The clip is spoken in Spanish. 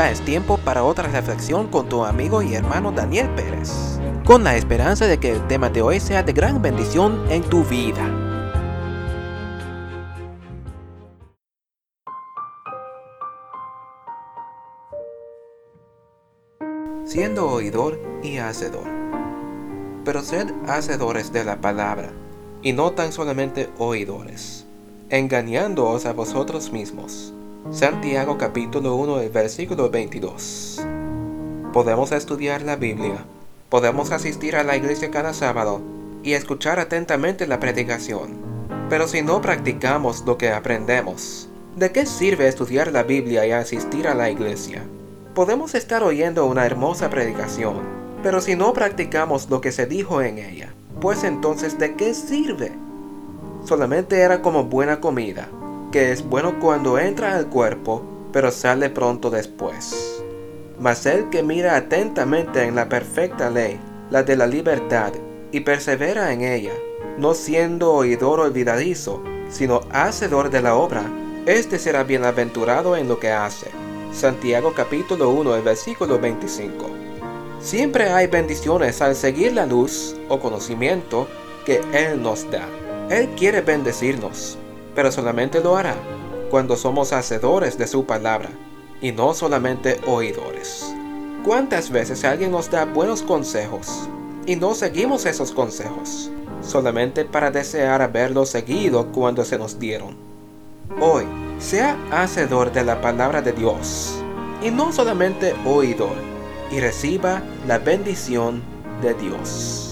Ya es tiempo para otra reflexión con tu amigo y hermano Daniel Pérez, con la esperanza de que el tema de hoy sea de gran bendición en tu vida. Siendo oidor y hacedor. Pero sed hacedores de la palabra, y no tan solamente oidores, engañándoos a vosotros mismos. Santiago capítulo 1, versículo 22. Podemos estudiar la Biblia, podemos asistir a la iglesia cada sábado y escuchar atentamente la predicación, pero si no practicamos lo que aprendemos, ¿de qué sirve estudiar la Biblia y asistir a la iglesia? Podemos estar oyendo una hermosa predicación, pero si no practicamos lo que se dijo en ella, pues entonces ¿de qué sirve? Solamente era como buena comida, que es bueno cuando entra al cuerpo, pero sale pronto después. Mas el que mira atentamente en la perfecta ley, la de la libertad, y persevera en ella, no siendo oidor olvidadizo, sino hacedor de la obra, éste será bienaventurado en lo que hace. Santiago capítulo 1, el versículo 25. Siempre hay bendiciones al seguir la luz o conocimiento que Él nos da. Él quiere bendecirnos, pero solamente lo hará cuando somos hacedores de su palabra y no solamente oidores. ¿Cuántas veces alguien nos da buenos consejos y no seguimos esos consejos, solamente para desear haberlos seguido cuando se nos dieron? Hoy, sea hacedor de la palabra de Dios y no solamente oidor, y reciba la bendición de Dios.